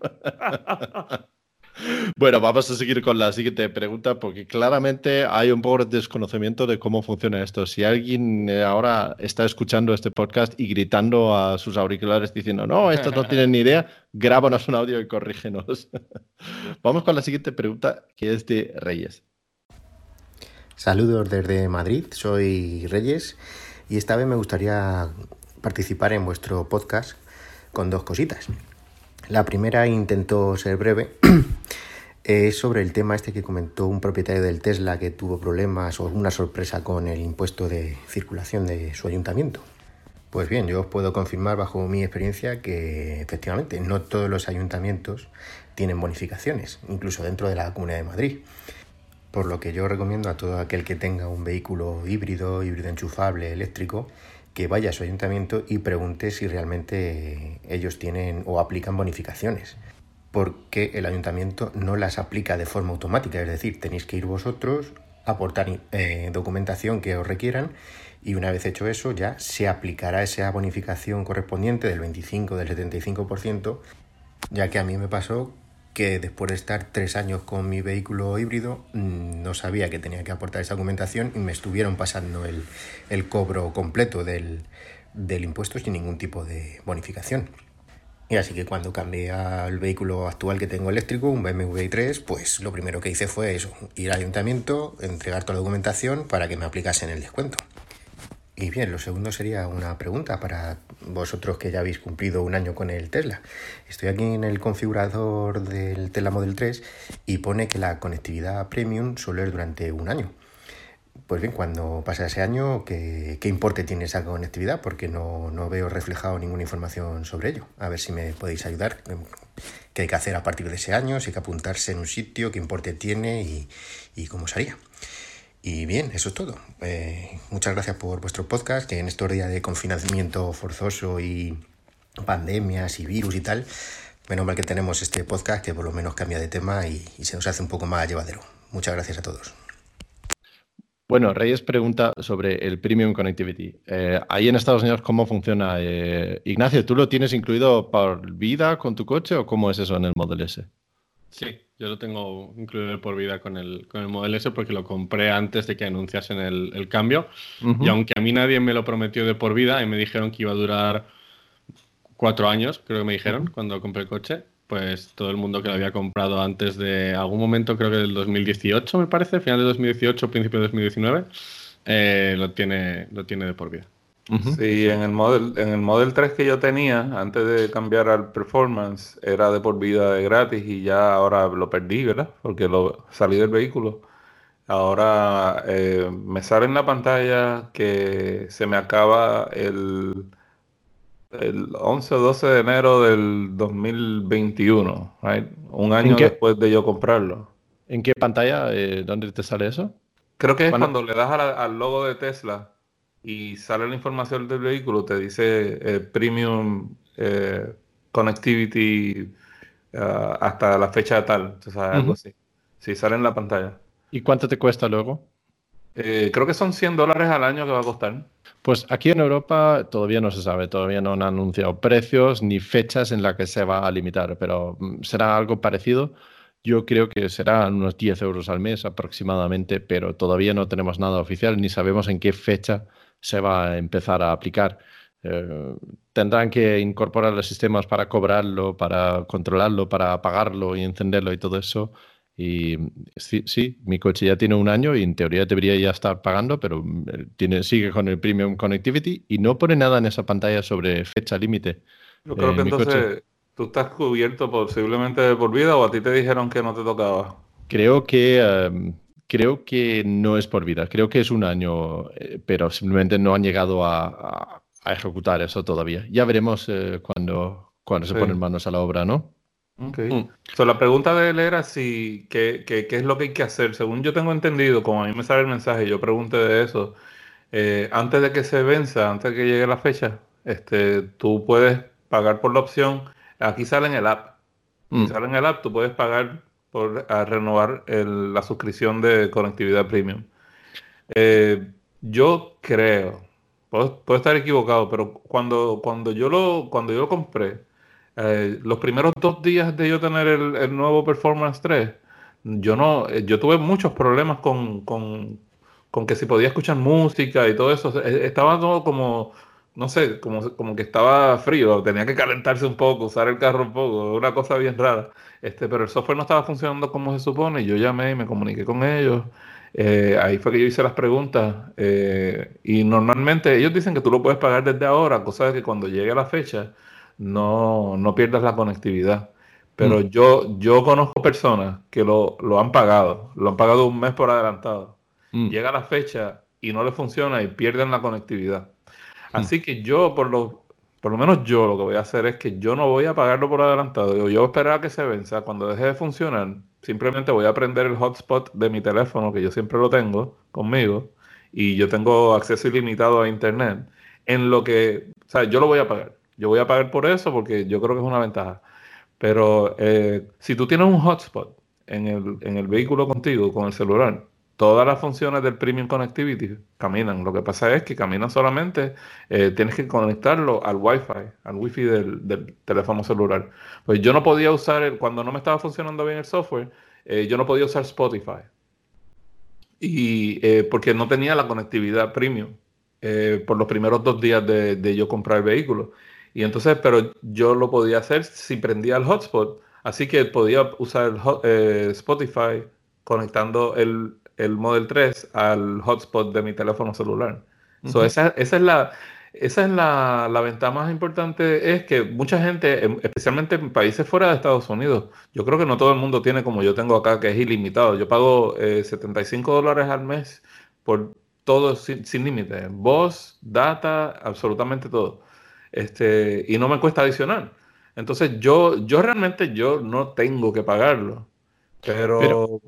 Bueno, vamos a seguir con la siguiente pregunta porque claramente hay un poco de desconocimiento de cómo funciona esto. Si alguien eh, ahora está escuchando este podcast y gritando a sus auriculares diciendo, no, estos no tienen ni idea, grábanos un audio y corrígenos. vamos con la siguiente pregunta que es de Reyes. Saludos desde Madrid, soy Reyes y esta vez me gustaría participar en vuestro podcast con dos cositas. La primera intento ser breve. Es sobre el tema este que comentó un propietario del Tesla que tuvo problemas o una sorpresa con el impuesto de circulación de su ayuntamiento. Pues bien, yo os puedo confirmar bajo mi experiencia que efectivamente no todos los ayuntamientos tienen bonificaciones, incluso dentro de la Comunidad de Madrid. Por lo que yo recomiendo a todo aquel que tenga un vehículo híbrido, híbrido enchufable, eléctrico, que vaya a su ayuntamiento y pregunte si realmente ellos tienen o aplican bonificaciones. Porque el ayuntamiento no las aplica de forma automática, es decir, tenéis que ir vosotros, aportar eh, documentación que os requieran y una vez hecho eso ya se aplicará esa bonificación correspondiente del 25 del 75%, ya que a mí me pasó que después de estar tres años con mi vehículo híbrido mm, no sabía que tenía que aportar esa documentación y me estuvieron pasando el, cobro completo del, impuesto sin ningún tipo de bonificación. Y así que cuando cambié al vehículo actual que tengo eléctrico, un BMW i3, pues lo primero que hice fue eso, ir al ayuntamiento, entregar toda la documentación para que me aplicasen el descuento. Y bien, lo segundo sería una pregunta para vosotros que ya habéis cumplido un año con el Tesla. Estoy aquí en el configurador del Tesla Model 3 y pone que la conectividad premium solo es durante un año. Pues bien, cuando pasa ese año, ¿qué, importe tiene esa conectividad? Porque no, veo reflejado ninguna información sobre ello. A ver si me podéis ayudar. ¿Qué hay que hacer a partir de ese año? Si hay que apuntarse en un sitio, qué importe tiene y, y cómo sería. Y bien, eso es todo. Eh, muchas gracias por vuestro podcast, que en estos días de confinamiento forzoso y pandemias y virus y tal, menos mal que tenemos este podcast que por lo menos cambia de tema y, se nos hace un poco más llevadero. Muchas gracias a todos. Bueno, Reyes pregunta sobre el Premium Connectivity. Eh, ahí en Estados Unidos, ¿cómo funciona? Eh, Ignacio, ¿tú lo tienes incluido por vida con tu coche o cómo es eso en el Model S? Sí, yo lo tengo incluido por vida con el, con el Model S porque lo compré antes de que anunciasen el, cambio. Y aunque a mí nadie me lo prometió de por vida y me dijeron que iba a durar cuatro años, creo que me dijeron cuando compré el coche, pues todo el mundo que lo había comprado antes de algún momento, creo que del 2018 me parece, final de 2018, principio de 2019, eh, lo, tiene, lo tiene de por vida. Sí, en el Model, en el Model 3 que yo tenía, antes de cambiar al Performance, era de por vida de gratis y ya ahora lo perdí, ¿verdad? Porque lo salí del vehículo. Ahora eh, me sale en la pantalla que se me acaba el, el 11 o 12 de enero del 2021, un año después de yo comprarlo. ¿En qué pantalla? Eh, ¿Dónde te sale eso? Creo que es cuando le das al logo de Tesla y sale la información del vehículo, te dice eh, Premium eh, Connectivity ah, hasta la fecha tal, entonces algo así. Sí, sale en la pantalla. ¿Y cuánto te cuesta luego? Eh, creo que son 100 dólares al año que va a costar. Pues aquí en Europa todavía no se sabe, todavía no han anunciado precios ni fechas en las que se va a limitar, pero mm, será algo parecido. Yo creo que será unos 10 euros al mes aproximadamente, pero todavía no tenemos nada oficial ni sabemos en qué fecha se va a empezar a aplicar. Eh, tendrán que incorporar los sistemas para cobrarlo, para controlarlo, para apagarlo y encenderlo y todo eso. Y sí, sí, mi coche ya tiene un año y en teoría debería ya estar pagando, pero eh, tiene, sigue con el Premium Connectivity y no pone nada en esa pantalla sobre fecha límite. Yo creo que entonces tú estás cubierto posiblemente por vida o a ti te dijeron que no te tocaba. Creo que em, creo que no es por vida, creo que es un año, eh, pero simplemente no han llegado a, ejecutar eso todavía. Ya veremos eh, cuando, cuando se ponen manos a la obra, ¿no? Ok. Mm. la pregunta de él era si, ¿qué, qué, es lo que hay que hacer? Según yo tengo entendido, como a mí me sale el mensaje, yo pregunté de eso, eh, antes de que se venza, antes de que llegue la fecha, este, tú puedes pagar por la opción, aquí sale en el app, mm. sale en el app, tú puedes pagar por renovar la suscripción de conectividad premium. Eh, yo creo, puedo, estar equivocado, pero cuando, cuando, yo lo, cuando yo lo compré, eh, los primeros dos días de yo tener el, nuevo Performance 3, yo no, eh, yo tuve muchos problemas con, con, que si podía escuchar música y todo eso. E, estaba todo como, no sé, como, como que estaba frío, tenía que calentarse un poco, usar el carro un poco, una cosa bien rara. Este, pero el software no estaba funcionando como se supone. Yo llamé y me comuniqué con ellos. Eh, ahí fue que yo hice las preguntas. y normalmente ellos dicen que tú lo puedes pagar desde ahora, cosa de que cuando llegue la fecha no, no pierdas la conectividad. Pero mm. yo, yo conozco personas que lo, han pagado, lo han pagado un mes por adelantado. Mm. Llega la fecha y no le funciona y pierden la conectividad. Mm. Así que yo, por lo, por lo menos yo lo que voy a hacer es que yo no voy a pagarlo por adelantado. Yo, voy a esperar a que se venza. Cuando deje de funcionar, simplemente voy a prender el hotspot de mi teléfono, que yo siempre lo tengo conmigo, y yo tengo acceso ilimitado a internet. En lo que, o sea, yo lo voy a pagar. Yo voy a pagar por eso porque yo creo que es una ventaja. Pero eh, si tú tienes un hotspot en el, en el vehículo contigo, con el celular, todas las funciones del Premium Connectivity caminan. Lo que pasa es que caminan solamente, eh, tienes que conectarlo al Wi-Fi, al Wi-Fi del, teléfono celular. Pues yo no podía usar, el, cuando no me estaba funcionando bien el software, eh, yo no podía usar Spotify. Y porque no tenía la conectividad premium por los primeros dos días de, de yo comprar el vehículo. Y entonces, pero yo lo podía hacer si prendía el hotspot. Así que podía usar eh, Spotify conectando el, Model 3 al hotspot de mi teléfono celular. esa, es la, esa es la, la, ventaja más importante, es que mucha gente, em, especialmente en países fuera de Estados Unidos, yo creo que no todo el mundo tiene como yo tengo acá, que es ilimitado. Yo pago 75 eh, dólares al mes por todo sin, sin límite. Voz, data, absolutamente todo este, y no me cuesta adicional. Entonces yo, yo realmente yo no tengo que pagarlo. Pero, pero,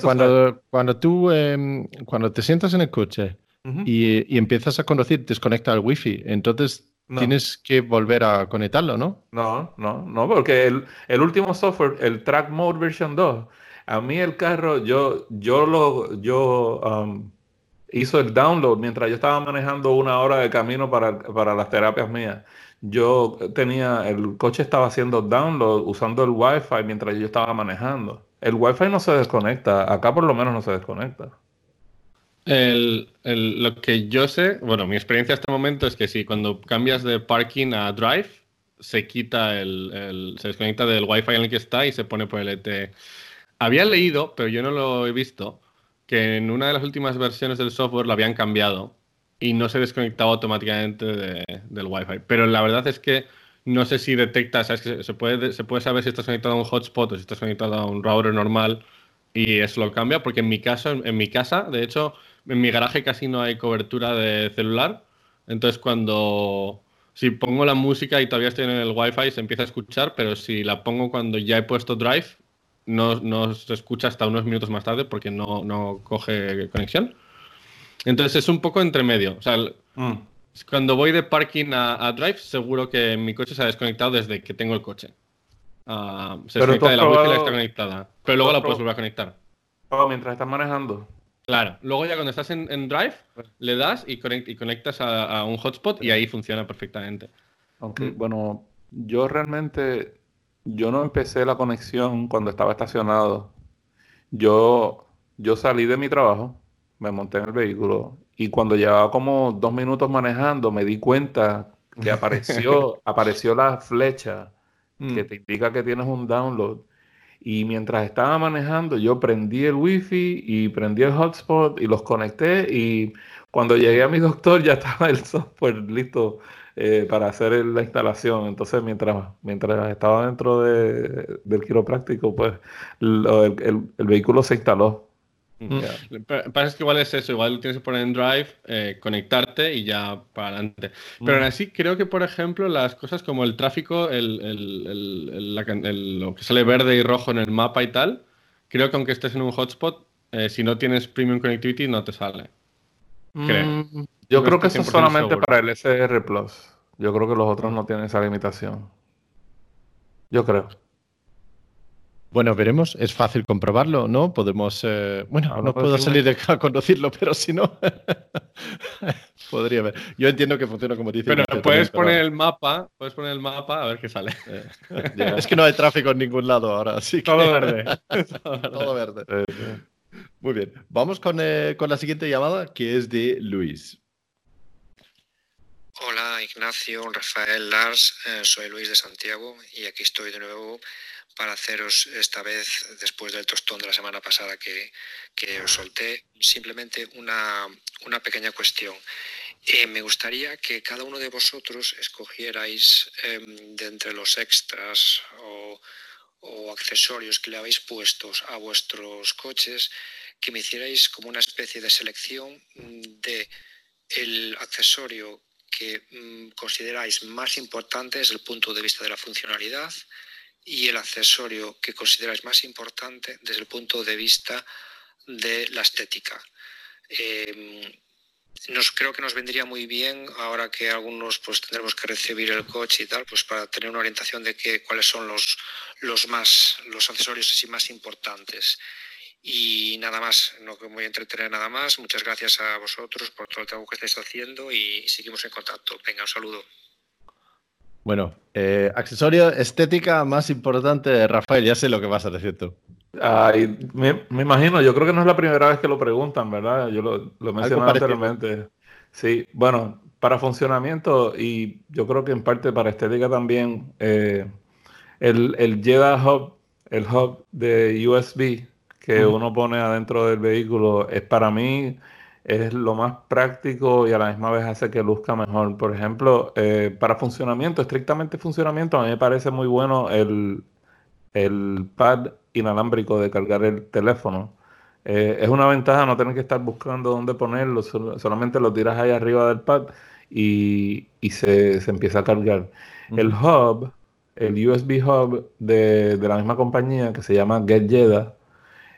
cuando, cuando tú em, cuando te sientas en el coche y, y, empiezas a conducir, desconecta el wifi, entonces tienes que volver a conectarlo, ¿no? No, no, no, porque el, el, último software, el Track Mode version 2, a mí el carro, yo, yo lo, yo um, hizo el download mientras yo estaba manejando una hora de camino para, para las terapias mías. Yo tenía, el coche estaba haciendo download usando el Wi-Fi mientras yo estaba manejando. El Wi-Fi no se desconecta, acá por lo menos no se desconecta. lo que yo sé, bueno, mi experiencia hasta el momento es que si cuando cambias de parking a drive, se quita el, se desconecta del Wi-Fi en el que está y se pone por el ET. Había leído, pero yo no lo he visto, que en una de las últimas versiones del software lo habían cambiado y no se desconectaba automáticamente del Wi-Fi. Pero la verdad es que no sé si detecta, ¿sabes? Que se puede, se puede saber si estás conectado a un hotspot o si estás conectado a un router normal y eso lo cambia, porque en mi caso, en, mi casa, de hecho, en mi garaje casi no hay cobertura de celular. Entonces, cuando si pongo la música y todavía estoy en el Wi-Fi, se empieza a escuchar, pero si la pongo cuando ya he puesto Drive, no, se escucha hasta unos minutos más tarde porque no, coge conexión. Entonces es un poco entre medio. O sea, Mm. Cuando voy de parking a, a drive, seguro que mi coche se ha desconectado desde que tengo el coche. Ah, se Pero desconecta de la wifi y probado- está conectada. Pero luego la puedes volver a conectar. Oh, mientras estás manejando. Claro. Luego ya cuando estás en, en drive, le das y, conect- y conectas a, a un hotspot y ahí funciona perfectamente. Aunque, Mm. bueno, yo realmente, yo no empecé la conexión cuando estaba estacionado. Yo, yo salí de mi trabajo, me monté en el vehículo y cuando llevaba como dos minutos manejando me di cuenta que apareció, apareció la flecha que Mm. te indica que tienes un download. Y mientras estaba manejando, yo prendí el wifi y prendí el hotspot y los conecté. Y cuando llegué a mi doctor, ya estaba el software listo eh, para hacer la instalación. Entonces, mientras, mientras estaba dentro de- del quiropráctico, pues lo- el, el- el vehículo se instaló. Que pasa es que igual es eso, igual tienes que poner en Drive, eh, conectarte y ya para adelante. Pero aún así creo que, por ejemplo, las cosas como el tráfico, el, el- el- el- la can- el- lo que sale verde y rojo en el mapa y tal, creo que aunque estés en un hotspot, eh, si no tienes Premium Connectivity no te sale. Creo. Mm, Yo No creo que eso es 100% solamente seguro. para el SR Plus. Yo creo que los otros no tienen esa limitación. Yo creo. Bueno, veremos. Es fácil comprobarlo, ¿no? Podemos. eh, Bueno, no puedo salir de acá a conducirlo, pero si no. Podría ver. Yo entiendo que funciona como dice. Pero puedes también, poner el mapa, puedes poner el mapa a ver qué sale. eh, Es que no hay tráfico en ningún lado ahora, así que. Todo verde. Todo verde. Muy bien. Vamos con, eh, con la siguiente llamada, que es de Luis. Hola Ignacio, Rafael, Lars, eh, soy Luis de Santiago y aquí estoy de nuevo para haceros esta vez, después del tostón de la semana pasada que, que os solté, simplemente una, una pequeña cuestión. Eh, me gustaría que cada uno de vosotros escogierais em, de entre los extras o, accesorios que le habéis puestos a vuestros coches, que me hicierais como una especie de selección de el accesorio que mm, consideráis más importante desde el punto de vista de la funcionalidad y el accesorio que consideráis más importante desde el punto de vista de la estética. Eh, nos, creo que nos vendría muy bien ahora que algunos pues tendremos que recibir el coche y tal, pues para tener una orientación de que, cuáles son los, los más los accesorios así más importantes. Y nada más, no voy a entretener nada más. Muchas gracias a vosotros por todo el trabajo que estáis haciendo y seguimos en contacto. Venga, un saludo. Bueno, eh, accesorio estética más importante, Rafael, ya sé lo que vas a decir tú. Ay, me, me imagino, yo creo que no es la primera vez que lo preguntan, ¿verdad? Yo lo, lo mencioné anteriormente. Sí, bueno, para funcionamiento y yo creo que en parte para estética también, eh, el, el JEDA Hub, el hub de USB que uno pone adentro del vehículo, es para mí es lo más práctico y a la misma vez hace que luzca mejor. Por ejemplo, eh, para funcionamiento, estrictamente funcionamiento, a mí me parece muy bueno el, el pad inalámbrico de cargar el teléfono. Eh, es una ventaja no tener que estar buscando dónde ponerlo, sol- solamente lo tiras ahí arriba del pad y, y se, se empieza a cargar. El hub, el USB hub de, de la misma compañía que se llama GetJeda,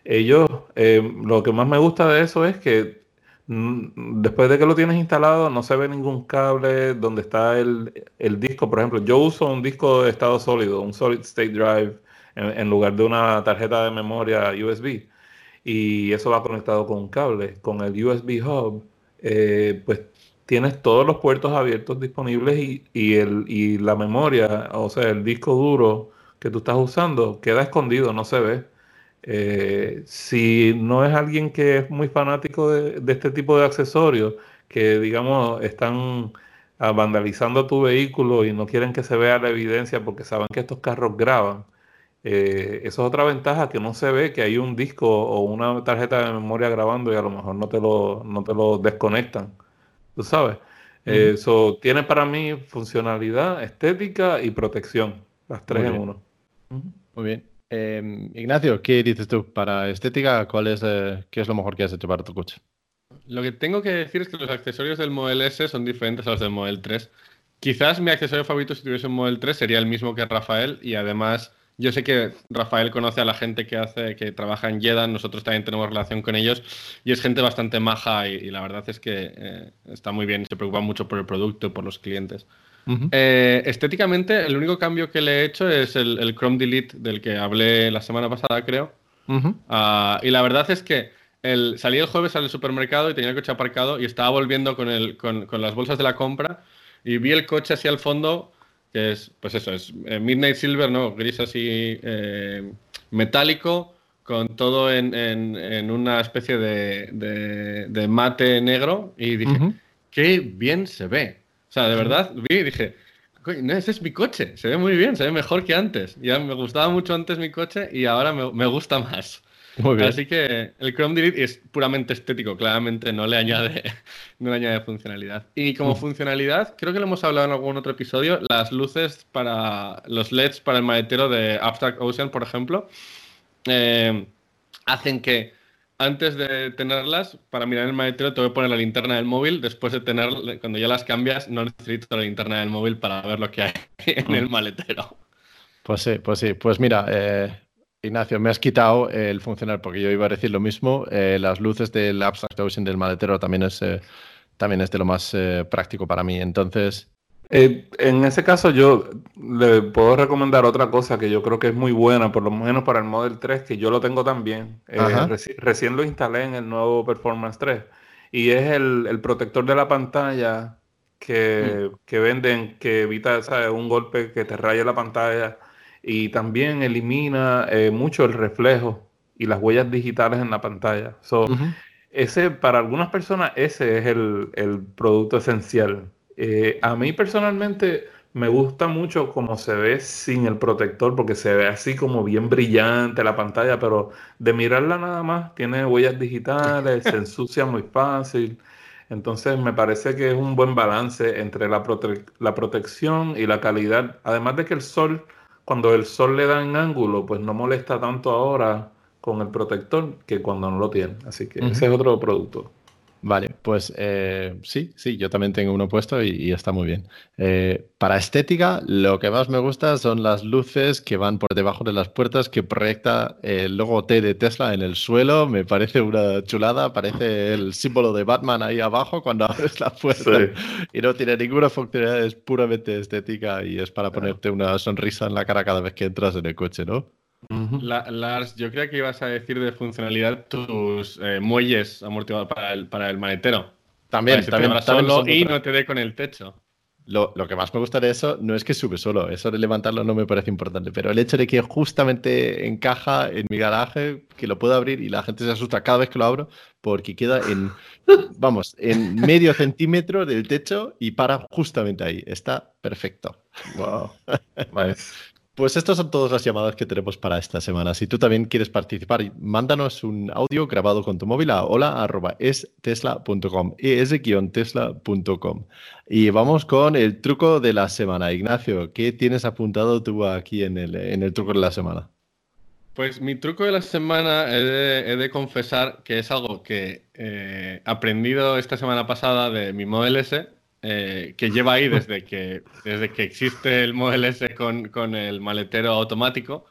ellos, eh, lo que más me gusta de eso es que después de que lo tienes instalado no se ve ningún cable donde está el, el disco. Por ejemplo, yo uso un disco de estado sólido, un solid state drive, en, en lugar de una tarjeta de memoria USB. Y eso va conectado con un cable. Con el USB hub, eh, pues tienes todos los puertos abiertos disponibles y, y el, y la memoria, o sea, el disco duro que tú estás usando, queda escondido, no se ve. Eh, si no es alguien que es muy fanático de, de este tipo de accesorios, que digamos están ah, vandalizando tu vehículo y no quieren que se vea la evidencia porque saben que estos carros graban, eh, eso es otra ventaja que no se ve que hay un disco o una tarjeta de memoria grabando y a lo mejor no te lo, no te lo desconectan. Tú sabes. Eh, so, tiene para mí funcionalidad, estética y protección. Las tres Muy en bien. uno. Muy bien. Eh, Ignacio, ¿qué dices tú? Para estética, ¿cuál es, eh, ¿qué es lo mejor que has hecho para tu coche? Lo que tengo que decir es que los accesorios del Model S son diferentes a los del Model 3. Quizás mi accesorio favorito si tuviese un Model 3 sería el mismo que Rafael y además Yo sé que Rafael conoce a la gente que hace, que trabaja en Jedan, nosotros también tenemos relación con ellos y es gente bastante maja y, la verdad es que eh, está muy bien, se preocupa mucho por el producto por los clientes. Eh, estéticamente, el único cambio que le he hecho es el, Chrome Delete del que hablé la semana pasada, creo. Ah, y la verdad es que el, salí el jueves al supermercado y tenía el coche aparcado y estaba volviendo con, el, con, con las bolsas de la compra y vi el coche así al fondo que es, pues eso, es eh, Midnight Silver, ¿no? Gris así eh, metálico, con todo en, en, una especie de, de, mate negro. Y dije, qué bien se ve. O sea, de verdad, vi y dije, no, ese es mi coche, se ve muy bien, se ve mejor que antes. Ya me gustaba mucho antes mi coche y ahora me, me gusta más. Así que el Chrome Delete es puramente estético, claramente no le añade, no le añade funcionalidad. Y como mm. funcionalidad, creo que lo hemos hablado en algún otro episodio, las luces para los LEDs para el maletero de Abstract Ocean, por ejemplo, eh, hacen que antes de tenerlas, para mirar el maletero, tengo que poner la linterna del móvil. Después de tener, cuando ya las cambias, no necesito la linterna del móvil para ver lo que hay en el maletero. Pues sí, pues sí. Pues mira, eh, Ignacio, me has quitado el funcionar porque yo iba a decir lo mismo. Eh, las luces del Abstract Ocean del maletero también es, eh, también es de lo más práctico para mí. Entonces. En ese caso, yo le puedo recomendar otra cosa que yo creo que es muy buena, por lo menos para el Model 3, que yo lo tengo también. recién lo instalé en el nuevo Performance 3. Y es el, protector de la pantalla que, mm. que venden, que evita un golpe que te raye la pantalla y también elimina eh, mucho el reflejo y las huellas digitales en la pantalla. ese, para algunas personas ese es el, producto esencial. Eh, a mí personalmente me gusta mucho cómo se ve sin el protector, porque se ve así como bien brillante la pantalla, pero de mirarla nada más, tiene huellas digitales, se ensucia muy fácil. Entonces me parece que es un buen balance entre la, la protección y la calidad, además de que el sol cuando el sol le da en ángulo, pues no molesta tanto ahora con el protector que cuando no lo tiene. Así que ese es otro producto. Vale, pues eh, sí, sí, yo también tengo uno puesto y, está muy bien. Eh, para estética, lo que más me gusta son las luces que van por debajo de las puertas que proyecta el logo T de Tesla en el suelo. Me parece una chulada, parece el símbolo de Batman ahí abajo cuando abres la puerta y no tiene ninguna funcionalidad, es puramente estética y es para ponerte una sonrisa en la cara cada vez que entras en el coche, ¿no? Lars, yo creo que ibas a decir de funcionalidad tus eh, muelles amortiguadores para el, para el maletero. También, también, y no te dé con el techo. Lo, que más me gusta de eso no es que sube solo, eso de levantarlo no me parece importante, pero el hecho de que justamente encaja en mi garaje, que lo puedo abrir y la gente se asusta cada vez que lo abro, porque queda en, vamos, en medio centímetro del techo y para justamente ahí. Está perfecto. Wow. Pues estas son todas las llamadas que tenemos para esta semana. Si tú también quieres participar, mándanos un audio grabado con tu móvil a hola.estesla.com, es-tesla.com. Y vamos con el truco de la semana. Ignacio, ¿qué tienes apuntado tú aquí en el, en el truco de la semana? Pues mi truco de la semana he de, confesar que es algo que he aprendido esta semana pasada de mi Model S eh, que lleva ahí desde que, desde que existe el Model S con, el maletero automático.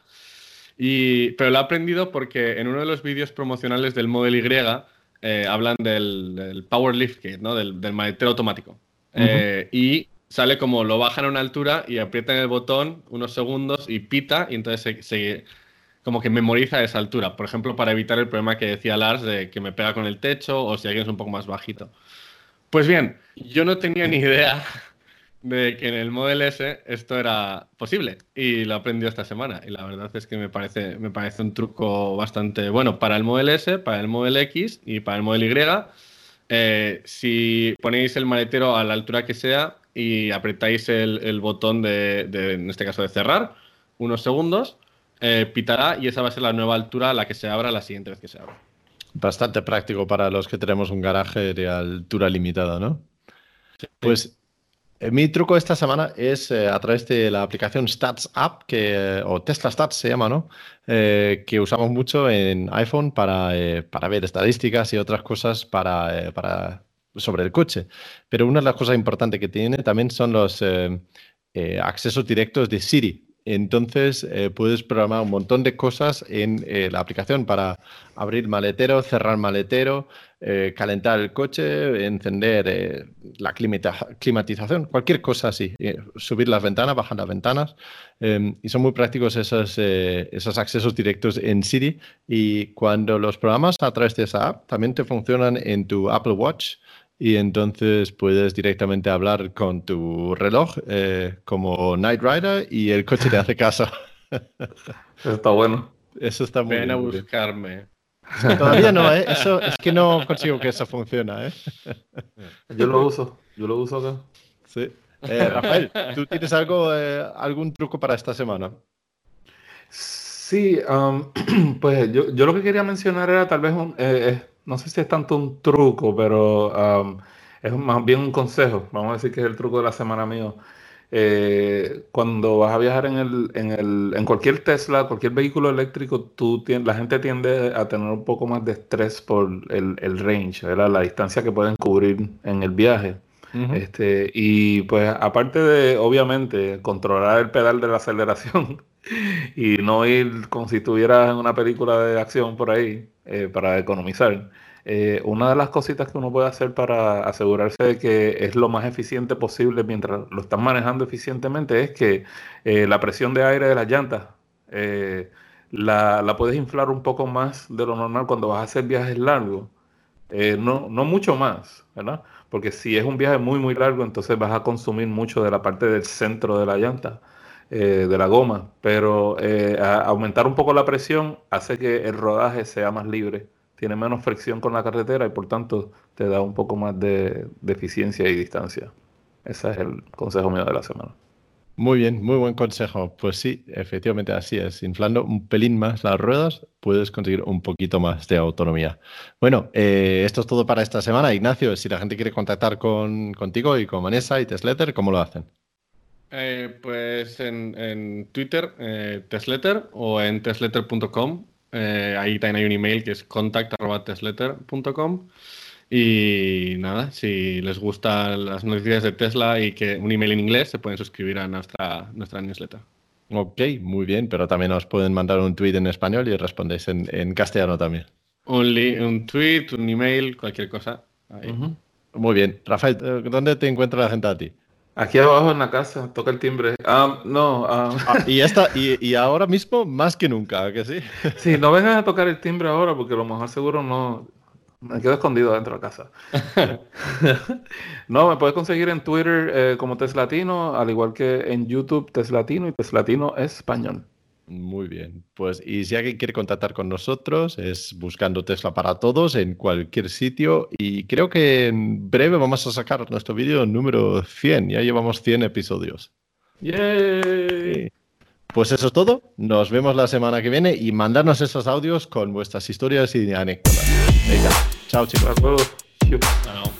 Y, pero lo he aprendido porque en uno de los vídeos promocionales del Model Y eh, hablan del, Power Lift Kit, ¿no? del, maletero automático. Eh, y sale como lo bajan a una altura y aprietan el botón unos segundos y pita y entonces se, como que memoriza esa altura. Por ejemplo, para evitar el problema que decía Lars de que me pega con el techo o si alguien es un poco más bajito. Pues bien, yo no tenía ni idea de que en el Model S esto era posible y lo aprendido esta semana y la verdad es que me parece, me parece un truco bastante bueno para el Model S, para el Model X y para el Model Y. Eh, si ponéis el maletero a la altura que sea y apretáis el, botón de, en este caso, de cerrar unos segundos, eh, pitará y esa va a ser la nueva altura a la que se abra la siguiente vez que se abra. Bastante práctico para los que tenemos un garaje de altura limitada, ¿no? Pues eh, mi truco esta semana es eh, a través de la aplicación Stats App, que, o Tesla Stats se llama, ¿no? Eh, que usamos mucho en iPhone para, para ver estadísticas y otras cosas para, para, sobre el coche. Pero una de las cosas importantes que tiene también son los accesos directos de Siri Entonces eh, puedes programar un montón de cosas en eh, la aplicación para abrir maletero, cerrar maletero, eh, calentar el coche, encender la climatización, cualquier cosa así. subir las ventanas, bajar las ventanas. Em, y son muy prácticos esos, esos accesos directos en Siri. Y cuando los programas a través de esa app, también te funcionan en tu Apple Watch y entonces puedes directamente hablar con tu reloj eh, como Night Rider y el coche te hace caso. Eso está bueno. Eso está muy Ven a buscarme. Todavía no, ¿eh? Eso, es que no consigo que eso funcione, ¿eh? Yo lo uso, yo lo uso acá. Sí. Eh, Rafael, ¿tú tienes algo, eh, algún truco para esta semana? Sí, um, pues yo, yo, lo que quería mencionar era tal vez un, no sé si es tanto un truco, pero um, es más bien un consejo. Vamos a decir que es el truco de la semana mío. Eh, cuando vas a viajar en, el, en, el, en cualquier Tesla, cualquier vehículo eléctrico, tú la gente tiende a tener un poco más de estrés por el, el range, la distancia que pueden cubrir en el viaje. este, y pues aparte de, obviamente, controlar el pedal de la aceleración y no ir como si estuvieras en una película de acción por ahí, eh, para economizar. Eh, una de las cositas que uno puede hacer para asegurarse de que es lo más eficiente posible mientras lo están manejando eficientemente es que eh, la presión de aire de las llantas la, la, puedes inflar un poco más de lo normal cuando vas a hacer viajes largos. no, no mucho más, ¿verdad? Porque si es un viaje muy, muy largo, entonces vas a consumir mucho de la parte del centro de la llanta. De la goma, pero aumentar un poco la presión hace que el rodaje sea más libre tiene menos fricción con la carretera y por tanto te da un poco más de, eficiencia y distancia. Ese es el consejo mío de la semana. Muy bien, muy buen consejo. Pues sí, efectivamente así es. Inflando un pelín más las ruedas, puedes conseguir un poquito más de autonomía. Bueno, eh, esto es todo para esta semana. Ignacio, si la gente quiere contactar con, contigo y con Vanessa y Tesletter, ¿cómo lo hacen? Eh, pues en, Twitter, eh, Tesletter o en tesletter.com eh, ahí también hay un email que es contact.tesletter.com. Y nada, si les gustan las noticias de Tesla y que un email en inglés, se pueden suscribir a nuestra, nuestra newsletter. Ok, muy bien, pero también os pueden mandar un tweet en español y respondéis en, castellano también. Un, un tweet, un email, cualquier cosa. Muy bien. Rafael, ¿dónde te encuentra la gente a ti? Aquí abajo en la casa, toca el timbre. Ah, no. Ah, y, esta, y, ahora mismo más que nunca, ¿que sí? Sí, no vengan a tocar el timbre ahora porque lo mejor seguro no. Me quedo escondido dentro de la casa. no, me puedes conseguir en Twitter eh, como Teslatino, al igual que en YouTube Teslatino y Teslatino Español. Muy bien. Pues, y si alguien quiere contactar con nosotros, es buscando Tesla para todos en cualquier sitio. Y creo que en breve vamos a sacar nuestro vídeo número 100. Ya llevamos 100 episodios. ¡Yay! Pues eso es todo. Nos vemos la semana que viene y mandarnos esos audios con vuestras historias y anécdotas. Venga, chao chicos. Chao.